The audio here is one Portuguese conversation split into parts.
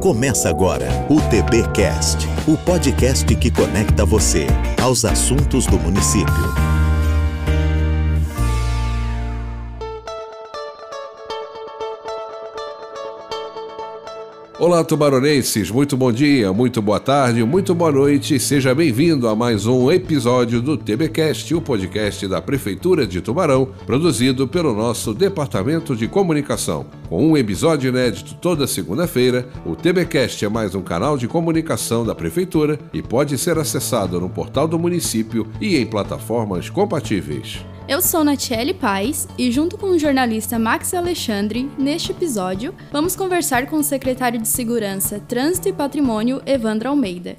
Começa agora o TBcast, o podcast que conecta você aos assuntos do município. Olá, tubaronenses, muito bom dia, muito boa tarde, muito boa noite. Seja bem-vindo a mais um episódio do TBcast, o podcast da Prefeitura de Tubarão, produzido pelo nosso Departamento de Comunicação. Com um episódio inédito toda segunda-feira, o TBcast é mais um canal de comunicação da Prefeitura e pode ser acessado no portal do município e em plataformas compatíveis. Eu sou Natiele Paz e, junto com o jornalista Max Alexandre, neste episódio, vamos conversar com o secretário de Segurança, Trânsito e Patrimônio, Evandro Almeida.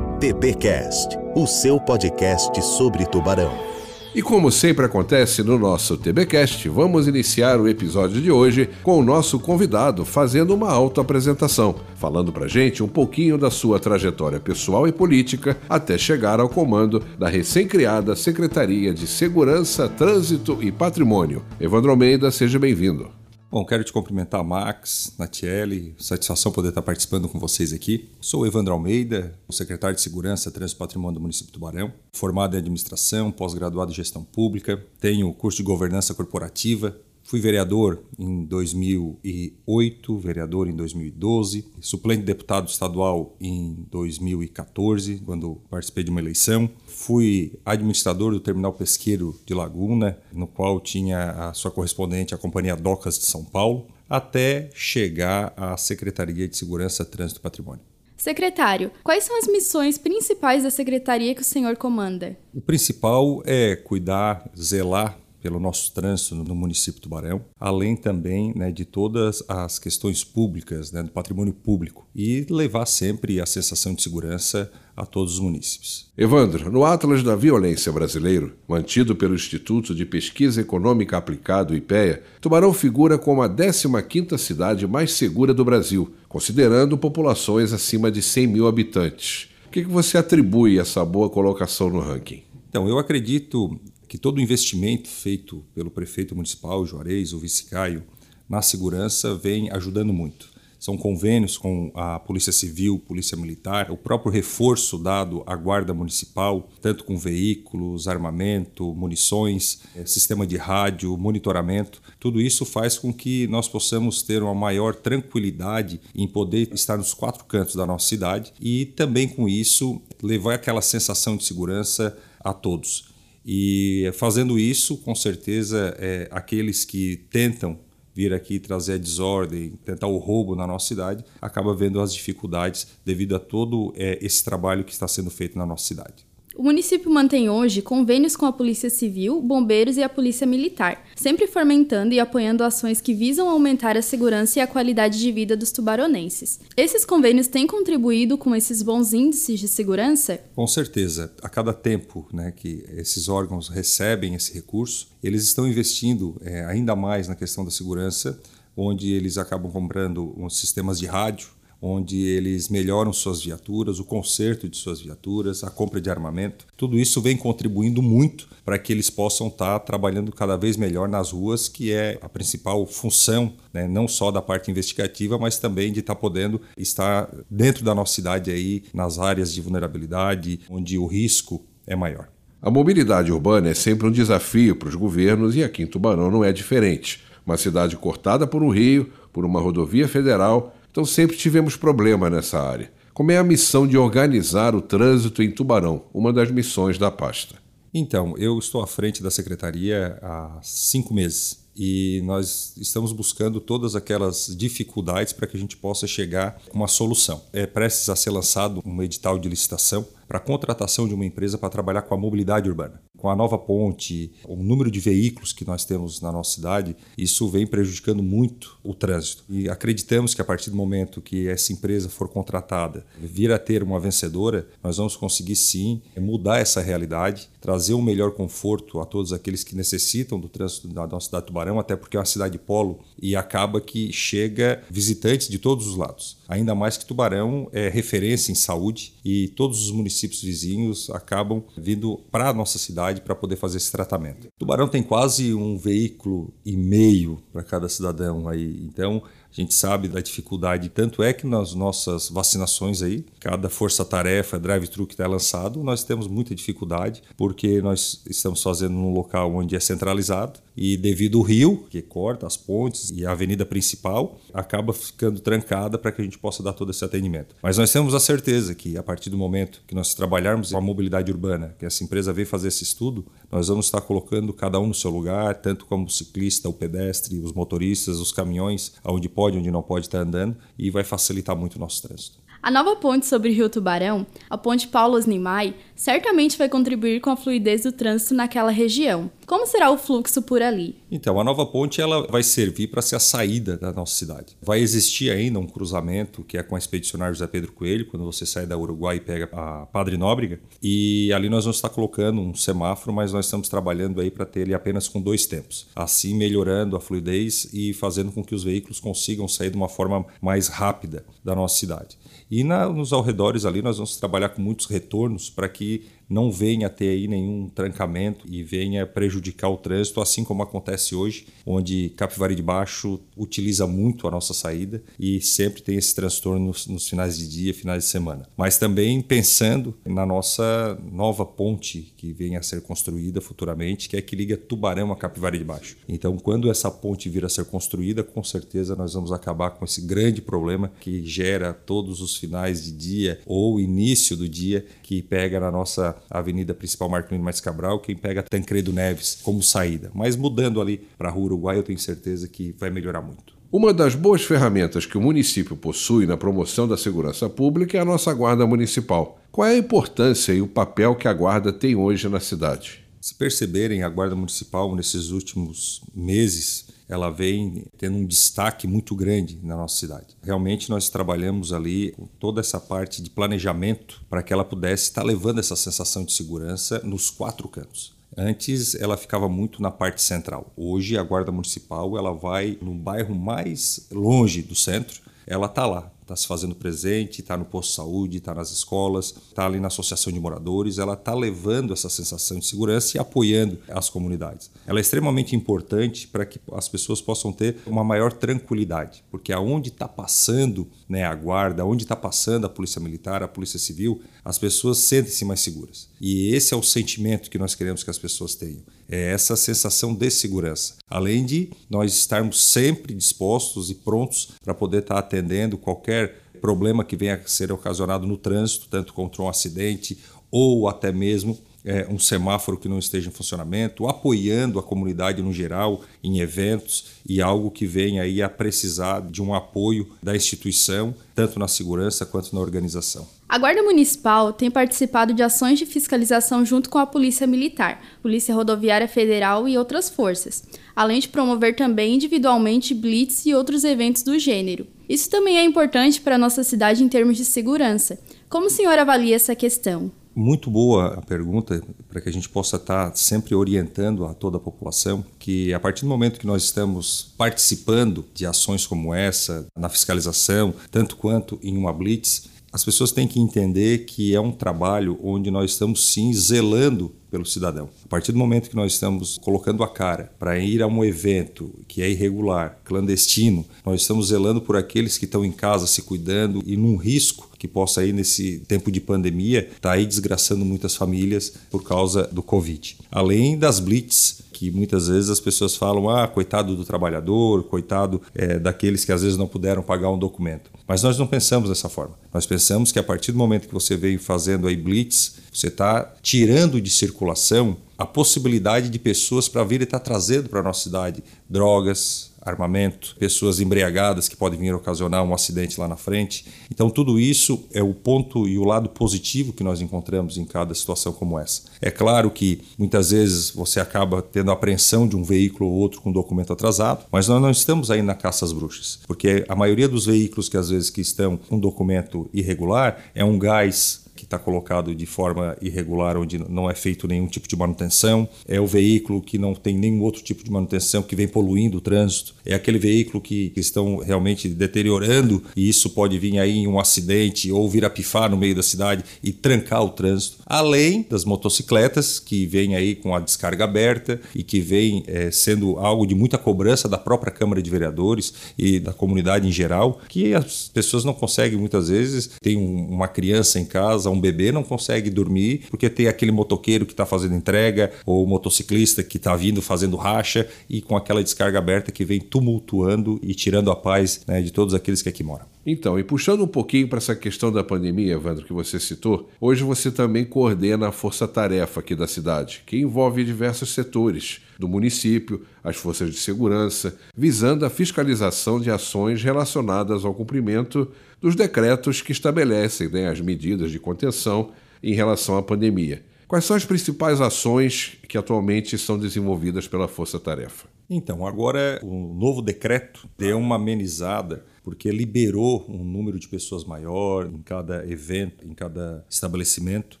TBcast, o seu podcast sobre tubarão. E como sempre acontece no nosso TBcast, vamos iniciar o episódio de hoje com o nosso convidado fazendo uma autoapresentação, falando pra gente um pouquinho da sua trajetória pessoal e política até chegar ao comando da recém-criada Secretaria de Segurança, Trânsito e Patrimônio. Evandro Almeida, seja bem-vindo. Bom, quero te cumprimentar, Max, Natiele, satisfação poder estar participando com vocês aqui. Sou Evandro Almeida, secretário de Segurança, Trânsito e Patrimônio do município de Tubarão, formado em Administração, pós-graduado em Gestão Pública, tenho curso de Governança Corporativa, Fui vereador em 2008, vereador em 2012, suplente de deputado estadual em 2014, quando participei de uma eleição. Fui administrador do terminal pesqueiro de Laguna, no qual tinha a sua correspondente a Companhia Docas de São Paulo, até chegar à Secretaria de Segurança, Trânsito e Patrimônio. Secretário, quais são as missões principais da secretaria que o senhor comanda? O principal é cuidar, zelar pelo nosso trânsito no município de Tubarão, além também né, de todas as questões públicas, né, do patrimônio público, e levar sempre a sensação de segurança a todos os municípios. Evandro, no Atlas da Violência Brasileiro, mantido pelo Instituto de Pesquisa Econômica Aplicado, IPEA, Tubarão figura como a 15ª cidade mais segura do Brasil, considerando populações acima de 100 mil habitantes. O que você atribui a essa boa colocação no ranking? Então, eu acredito que todo o investimento feito pelo prefeito municipal, Juarez, o vice-caio, na segurança vem ajudando muito. São convênios com a Polícia Civil, Polícia Militar, o próprio reforço dado à Guarda Municipal, tanto com veículos, armamento, munições, eh, sistema de rádio, monitoramento. Tudo isso faz com que nós possamos ter uma maior tranquilidade em poder estar nos quatro cantos da nossa cidade e também com isso levar aquela sensação de segurança a todos. E fazendo isso, com certeza, é, aqueles que tentam vir aqui trazer a desordem, tentar o roubo na nossa cidade, acaba vendo as dificuldades devido a todo é, esse trabalho que está sendo feito na nossa cidade. O município mantém hoje convênios com a Polícia Civil, Bombeiros e a Polícia Militar, sempre fomentando e apoiando ações que visam aumentar a segurança e a qualidade de vida dos tubaronenses. Esses convênios têm contribuído com esses bons índices de segurança? Com certeza. A cada tempo né, que esses órgãos recebem esse recurso, eles estão investindo é, ainda mais na questão da segurança, onde eles acabam comprando uns sistemas de rádio onde eles melhoram suas viaturas, o conserto de suas viaturas, a compra de armamento. Tudo isso vem contribuindo muito para que eles possam estar trabalhando cada vez melhor nas ruas, que é a principal função, né, não só da parte investigativa, mas também de estar podendo estar dentro da nossa cidade aí, nas áreas de vulnerabilidade, onde o risco é maior. A mobilidade urbana é sempre um desafio para os governos e aqui em Tubarão não é diferente. Uma cidade cortada por um rio, por uma rodovia federal então sempre tivemos problema nessa área. Como é a missão de organizar o trânsito em Tubarão, uma das missões da pasta? Então, eu estou à frente da secretaria há cinco meses e nós estamos buscando todas aquelas dificuldades para que a gente possa chegar com uma solução. É prestes a ser lançado um edital de licitação para a contratação de uma empresa para trabalhar com a mobilidade urbana com a nova ponte, o número de veículos que nós temos na nossa cidade, isso vem prejudicando muito o trânsito. E acreditamos que a partir do momento que essa empresa for contratada, vir a ter uma vencedora, nós vamos conseguir sim mudar essa realidade, trazer um melhor conforto a todos aqueles que necessitam do trânsito da nossa cidade de Tubarão, até porque é uma cidade polo e acaba que chega visitantes de todos os lados. Ainda mais que Tubarão é referência em saúde e todos os municípios vizinhos acabam vindo para a nossa cidade para poder fazer esse tratamento. Tubarão tem quase um veículo e meio para cada cidadão aí, então A gente sabe da dificuldade, tanto é que nas nossas vacinações aí, cada força-tarefa, drive-thru que está lançado, nós temos muita dificuldade, porque nós estamos fazendo num local onde é centralizado e devido ao rio, que corta as pontes e a avenida principal, acaba ficando trancada para que a gente possa dar todo esse atendimento. Mas nós temos a certeza que a partir do momento que nós trabalharmos a mobilidade urbana, que essa empresa veio fazer esse estudo, nós vamos estar colocando cada um no seu lugar, tanto como o ciclista, o pedestre, os motoristas, os caminhões, aonde pode, onde não pode estar andando, e vai facilitar muito o nosso trânsito. A nova ponte sobre o Rio Tubarão, a ponte Paulos Nimai, certamente vai contribuir com a fluidez do trânsito naquela região. Como será o fluxo por ali? Então, a nova ponte ela vai servir para ser a saída da nossa cidade. Vai existir ainda um cruzamento que é com a Expedicionária José Pedro Coelho, quando você sai da Uruguai e pega a Padre Nóbrega, e ali nós vamos estar colocando um semáforo, mas nós estamos trabalhando aí para ter ele apenas com dois tempos. Assim, melhorando a fluidez e fazendo com que os veículos consigam sair de uma forma mais rápida da nossa cidade. E na, nos arredores ali nós vamos trabalhar com muitos retornos para que see não venha ter aí nenhum trancamento e venha prejudicar o trânsito, assim como acontece hoje, onde Capivari de Baixo utiliza muito a nossa saída e sempre tem esse transtorno nos, nos finais de dia, finais de semana. Mas também pensando na nossa nova ponte que venha a ser construída futuramente, que é que liga Tubarão a Capivari de Baixo. Então, quando essa ponte vir a ser construída, com certeza nós vamos acabar com esse grande problema que gera todos os finais de dia ou início do dia que pega na nossa avenida principal Marcolino Mais Cabral, quem pega Tancredo Neves como saída. Mas mudando ali para a Rua Uruguai, eu tenho certeza que vai melhorar muito. Uma das boas ferramentas que o município possui na promoção da segurança pública é a nossa Guarda Municipal. Qual é a importância e o papel que a Guarda tem hoje na cidade? Se perceberem, a Guarda Municipal nesses últimos meses ela vem tendo um destaque muito grande na nossa cidade. Realmente nós trabalhamos ali com toda essa parte de planejamento para que ela pudesse estar levando essa sensação de segurança nos quatro cantos. Antes ela ficava muito na parte central. Hoje a guarda municipal ela vai no bairro mais longe do centro. Ela está lá, está se fazendo presente, está no posto de saúde, está nas escolas, está ali na associação de moradores, ela está levando essa sensação de segurança e apoiando as comunidades. Ela é extremamente importante para que as pessoas possam ter uma maior tranquilidade, porque aonde está passando né, a guarda, onde está passando a polícia militar, a polícia civil, as pessoas sentem-se mais seguras. E esse é o sentimento que nós queremos que as pessoas tenham. É essa sensação de segurança. Além de nós estarmos sempre dispostos e prontos para poder estar atendendo qualquer problema que venha a ser ocasionado no trânsito, tanto contra um acidente ou até mesmo é, um semáforo que não esteja em funcionamento, apoiando a comunidade no geral em eventos e algo que venha aí a precisar de um apoio da instituição, tanto na segurança quanto na organização. A Guarda Municipal tem participado de ações de fiscalização junto com a Polícia Militar, Polícia Rodoviária Federal e outras forças, além de promover também individualmente blitz e outros eventos do gênero. Isso também é importante para a nossa cidade em termos de segurança. Como o senhor avalia essa questão? Muito boa a pergunta, para que a gente possa estar sempre orientando a toda a população que, a partir do momento que nós estamos participando de ações como essa, na fiscalização, tanto quanto em uma blitz, as pessoas têm que entender que é um trabalho onde nós estamos sim zelando pelo cidadão. A partir do momento que nós estamos colocando a cara para ir a um evento que é irregular, clandestino, nós estamos zelando por aqueles que estão em casa se cuidando e num risco que possa aí nesse tempo de pandemia estar tá aí desgraçando muitas famílias por causa do Covid. Além das blitz que muitas vezes as pessoas falam, ah, coitado do trabalhador, coitado é, daqueles que às vezes não puderam pagar um documento. Mas nós não pensamos dessa forma. Nós pensamos que a partir do momento que você veio fazendo aí blitz, você está tirando de circulação a possibilidade de pessoas para vir e estar tá trazendo para a nossa cidade drogas, armamento, pessoas embriagadas que podem vir ocasionar um acidente lá na frente. Então, tudo isso é o ponto e o lado positivo que nós encontramos em cada situação como essa. É claro que muitas vezes você acaba tendo apreensão de um veículo ou outro com documento atrasado, mas nós não estamos aí na caça às bruxas, porque a maioria dos veículos que às vezes que estão com documento irregular é um gás que está colocado de forma irregular, onde não é feito nenhum tipo de manutenção, é o veículo que não tem nenhum outro tipo de manutenção, que vem poluindo o trânsito, é aquele veículo que, estão realmente deteriorando e isso pode vir aí em um acidente ou vir a pifar no meio da cidade e trancar o trânsito. Além das motocicletas que vêm aí com a descarga aberta e que vem é, sendo algo de muita cobrança da própria Câmara de Vereadores e da comunidade em geral, que as pessoas não conseguem muitas vezes, tem um, uma criança em casa, um bebê não consegue dormir porque tem aquele motoqueiro que está fazendo entrega ou o motociclista que está vindo fazendo racha e com aquela descarga aberta que vem tumultuando e tirando a paz né, de todos aqueles que aqui moram. Então, e puxando um pouquinho para essa questão da pandemia, Evandro, que você citou, hoje você também coordena a força-tarefa aqui da cidade, que envolve diversos setores do município, as forças de segurança, visando a fiscalização de ações relacionadas ao cumprimento dos decretos que estabelecem né, as medidas de contenção em relação à pandemia. Quais são as principais ações que atualmente são desenvolvidas pela Força Tarefa? Então, agora o novo decreto deu uma amenizada porque liberou um número de pessoas maior em cada evento, em cada estabelecimento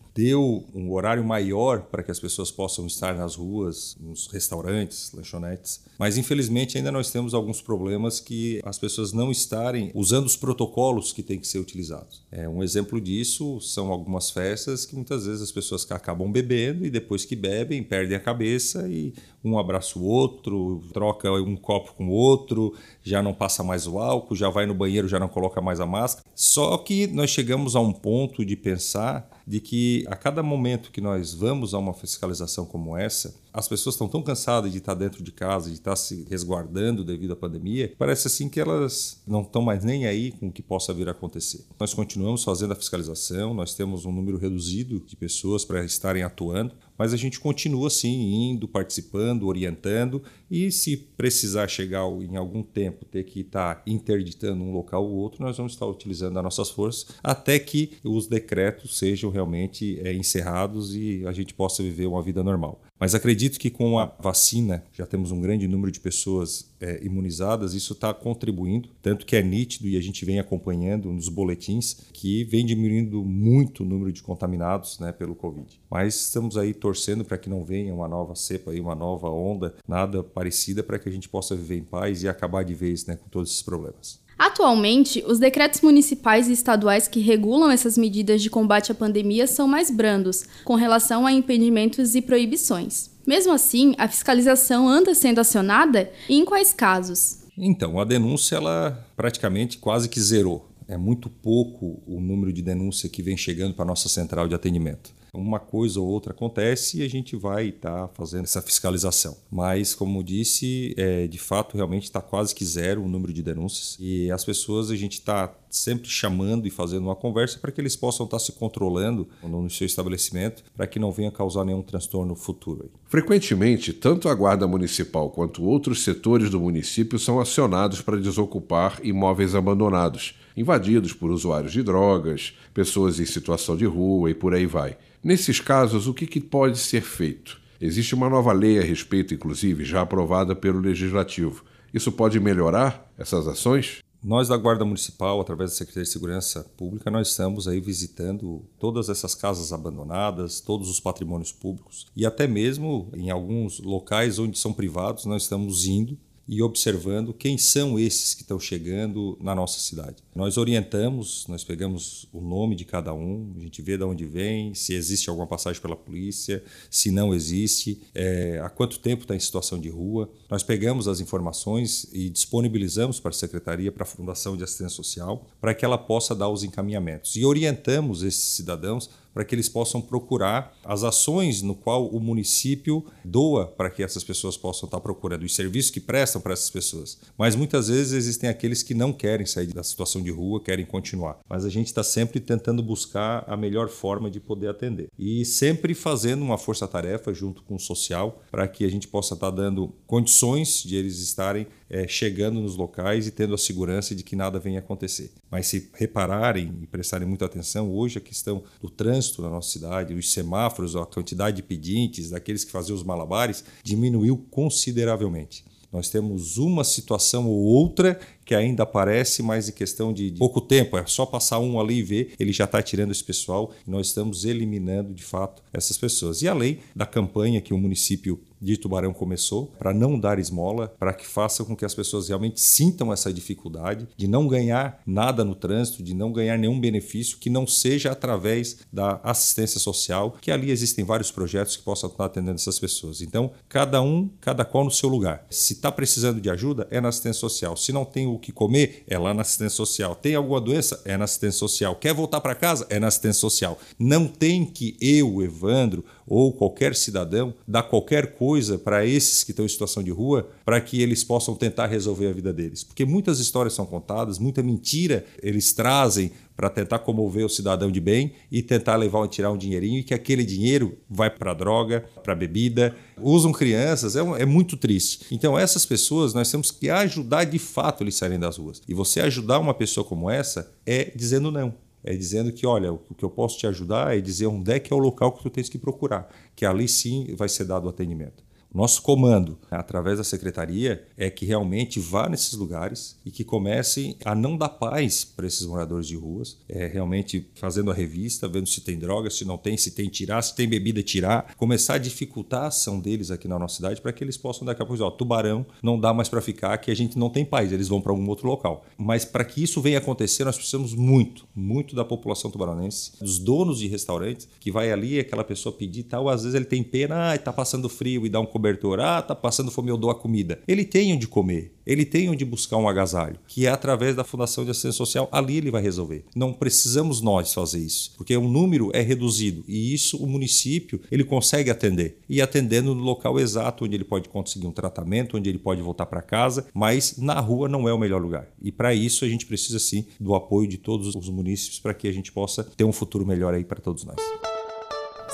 deu um horário maior para que as pessoas possam estar nas ruas, nos restaurantes, lanchonetes. Mas infelizmente ainda nós temos alguns problemas que as pessoas não estarem usando os protocolos que têm que ser utilizados. É, um exemplo disso são algumas festas que muitas vezes as pessoas acabam bebendo e depois que bebem perdem a cabeça e um abraça o outro, troca um copo com o outro, já não passa mais o álcool, já vai no banheiro, já não coloca mais a máscara. Só que nós chegamos a um ponto de pensar de que a cada momento que nós vamos a uma fiscalização como essa, as pessoas estão tão cansadas de estar dentro de casa, de estar se resguardando devido à pandemia, parece assim que elas não estão mais nem aí com o que possa vir a acontecer. Nós continuamos fazendo a fiscalização, nós temos um número reduzido de pessoas para estarem atuando, mas a gente continua assim indo, participando, orientando e se precisar chegar em algum tempo ter que estar interditando um local ou outro, nós vamos estar utilizando as nossas forças até que os decretos sejam realmente é, encerrados e a gente possa viver uma vida normal. Mas acredito que com a vacina, já temos um grande número de pessoas é, imunizadas, isso está contribuindo, tanto que é nítido e a gente vem acompanhando nos boletins que vem diminuindo muito o número de contaminados né, pelo Covid. Mas estamos aí torcendo para que não venha uma nova cepa, aí, uma nova onda, nada parecida, para que a gente possa viver em paz e acabar de vez né, com todos esses problemas. Atualmente, os decretos municipais e estaduais que regulam essas medidas de combate à pandemia são mais brandos, com relação a impedimentos e proibições. Mesmo assim, a fiscalização anda sendo acionada e em quais casos? Então, a denúncia ela praticamente quase que zerou. É muito pouco o número de denúncia que vem chegando para a nossa central de atendimento uma coisa ou outra acontece e a gente vai estar tá fazendo essa fiscalização. Mas, como disse, é, de fato, realmente está quase que zero o número de denúncias e as pessoas a gente está sempre chamando e fazendo uma conversa para que eles possam estar tá se controlando no seu estabelecimento para que não venha causar nenhum transtorno futuro. Frequentemente, tanto a Guarda Municipal quanto outros setores do município são acionados para desocupar imóveis abandonados, invadidos por usuários de drogas, pessoas em situação de rua e por aí vai. Nesses casos, o que, que pode ser feito? Existe uma nova lei a respeito, inclusive, já aprovada pelo Legislativo. Isso pode melhorar essas ações? Nós da Guarda Municipal, através da Secretaria de Segurança Pública, nós estamos aí visitando todas essas casas abandonadas, todos os patrimônios públicos e até mesmo em alguns locais onde são privados, nós estamos indo e observando quem são esses que estão chegando na nossa cidade. Nós orientamos, nós pegamos o nome de cada um, a gente vê de onde vem, se existe alguma passagem pela polícia, se não existe, é, há quanto tempo está em situação de rua. Nós pegamos as informações e disponibilizamos para a Secretaria, para a Fundação de Assistência Social, para que ela possa dar os encaminhamentos. E orientamos esses cidadãos para que eles possam procurar as ações no qual o município doa para que essas pessoas possam estar procurando, os serviços que prestam para essas pessoas. Mas muitas vezes existem aqueles que não querem sair da situação de rua, querem continuar. Mas a gente está sempre tentando buscar a melhor forma de poder atender. E sempre fazendo uma força-tarefa junto com o social para que a gente possa estar dando condições de eles estarem é, chegando nos locais e tendo a segurança de que nada venha acontecer. Mas se repararem e prestarem muita atenção, hoje a questão do trânsito na nossa cidade, os semáforos, a quantidade de pedintes, daqueles que faziam os malabares, diminuiu consideravelmente. Nós temos uma situação ou outra que ainda aparece, mas em questão de pouco tempo, é só passar um ali e ver, ele já está tirando esse pessoal. Nós estamos eliminando de fato essas pessoas. E além da campanha que o município de Tubarão começou, para não dar esmola, para que faça com que as pessoas realmente sintam essa dificuldade de não ganhar nada no trânsito, de não ganhar nenhum benefício que não seja através da assistência social, que ali existem vários projetos que possam estar atendendo essas pessoas. Então, cada um, cada qual no seu lugar. Se está precisando de ajuda, é na assistência social. Se não tem o que comer, é lá na assistência social. Tem alguma doença? É na assistência social. Quer voltar para casa? É na assistência social. Não tem que eu, Evandro, ou qualquer cidadão dar qualquer coisa para esses que estão em situação de rua para que eles possam tentar resolver a vida deles. Porque muitas histórias são contadas, muita mentira eles trazem para tentar comover o cidadão de bem e tentar levar tirar um dinheirinho e que aquele dinheiro vai para droga, para bebida, usam crianças, é, é, muito triste. Então essas pessoas nós temos que ajudar de fato eles saírem das ruas. E você ajudar uma pessoa como essa é dizendo não é dizendo que, olha, o que eu posso te ajudar é dizer onde é que é o local que tu tens que procurar, que ali sim vai ser dado o atendimento. Nosso comando, através da secretaria, é que realmente vá nesses lugares e que comece a não dar paz para esses moradores de ruas, é realmente fazendo a revista, vendo se tem droga, se não tem, se tem tirar, se tem bebida tirar, começar a dificultar a ação deles aqui na nossa cidade para que eles possam daqui a pouco dizer, ó, Tubarão não dá mais para ficar, que a gente não tem paz, eles vão para algum outro local. Mas para que isso venha acontecer, nós precisamos muito, muito da população tubaronense, dos donos de restaurantes, que vai ali aquela pessoa pedir tal, às vezes ele tem pena, ah, está passando frio e dá um cobertor. Ah, tá passando fome, eu dou a comida. Ele tem onde comer, ele tem onde buscar um agasalho, que é através da Fundação de Assistência Social, ali ele vai resolver. Não precisamos nós fazer isso, porque o número é reduzido e isso o município ele consegue atender e atendendo no local exato onde ele pode conseguir um tratamento, onde ele pode voltar para casa, mas na rua não é o melhor lugar. E para isso a gente precisa sim do apoio de todos os municípios para que a gente possa ter um futuro melhor aí para todos nós.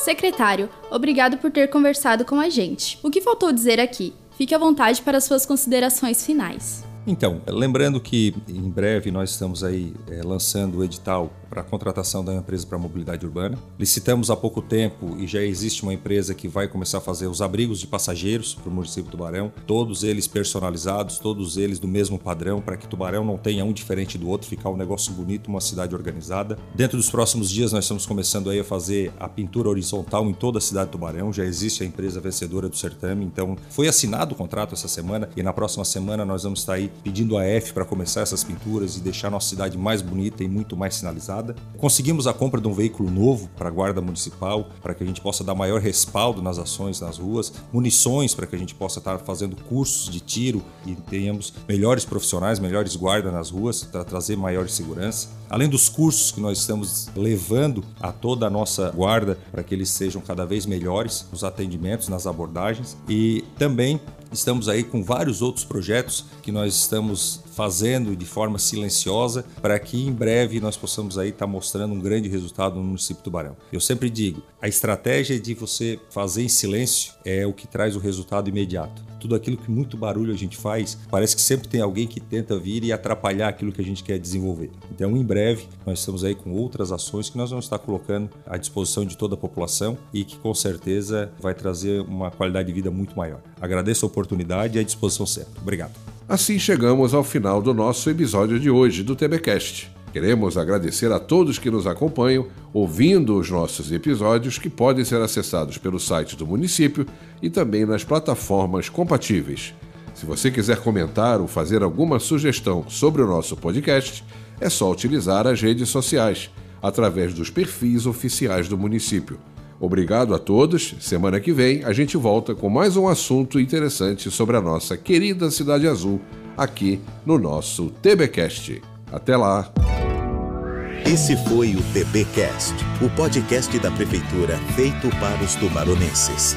Secretário, obrigado por ter conversado com a gente. O que faltou dizer aqui? Fique à vontade para suas considerações finais. Então, lembrando que em breve nós estamos aí é, lançando o edital para a contratação da empresa para mobilidade urbana. Licitamos há pouco tempo e já existe uma empresa que vai começar a fazer os abrigos de passageiros para o município de Tubarão, todos eles personalizados, todos eles do mesmo padrão, para que Tubarão não tenha um diferente do outro, ficar um negócio bonito, uma cidade organizada. Dentro dos próximos dias nós estamos começando aí a fazer a pintura horizontal em toda a cidade de Tubarão, já existe a empresa vencedora do certame, então foi assinado o contrato essa semana e na próxima semana nós vamos estar aí pedindo a F para começar essas pinturas e deixar nossa cidade mais bonita e muito mais sinalizada. Conseguimos a compra de um veículo novo para a Guarda Municipal, para que a gente possa dar maior respaldo nas ações nas ruas, munições para que a gente possa estar fazendo cursos de tiro e tenhamos melhores profissionais, melhores guardas nas ruas para trazer maior segurança. Além dos cursos que nós estamos levando a toda a nossa guarda para que eles sejam cada vez melhores nos atendimentos, nas abordagens e também Estamos aí com vários outros projetos que nós estamos fazendo de forma silenciosa para que em breve nós possamos aí estar mostrando um grande resultado no município de Tubarão. Eu sempre digo, a estratégia de você fazer em silêncio é o que traz o resultado imediato. Tudo aquilo que muito barulho a gente faz, parece que sempre tem alguém que tenta vir e atrapalhar aquilo que a gente quer desenvolver. Então, em breve, nós estamos aí com outras ações que nós vamos estar colocando à disposição de toda a população e que com certeza vai trazer uma qualidade de vida muito maior. Agradeço a oportunidade e à disposição sempre. Obrigado. Assim chegamos ao final do nosso episódio de hoje do TBcast. Queremos agradecer a todos que nos acompanham, ouvindo os nossos episódios que podem ser acessados pelo site do município e também nas plataformas compatíveis. Se você quiser comentar ou fazer alguma sugestão sobre o nosso podcast, é só utilizar as redes sociais, através dos perfis oficiais do município. Obrigado a todos. Semana que vem a gente volta com mais um assunto interessante sobre a nossa querida Cidade Azul aqui no nosso TBcast. Até lá. Esse foi o TBcast, o podcast da prefeitura feito para os tubaronenses.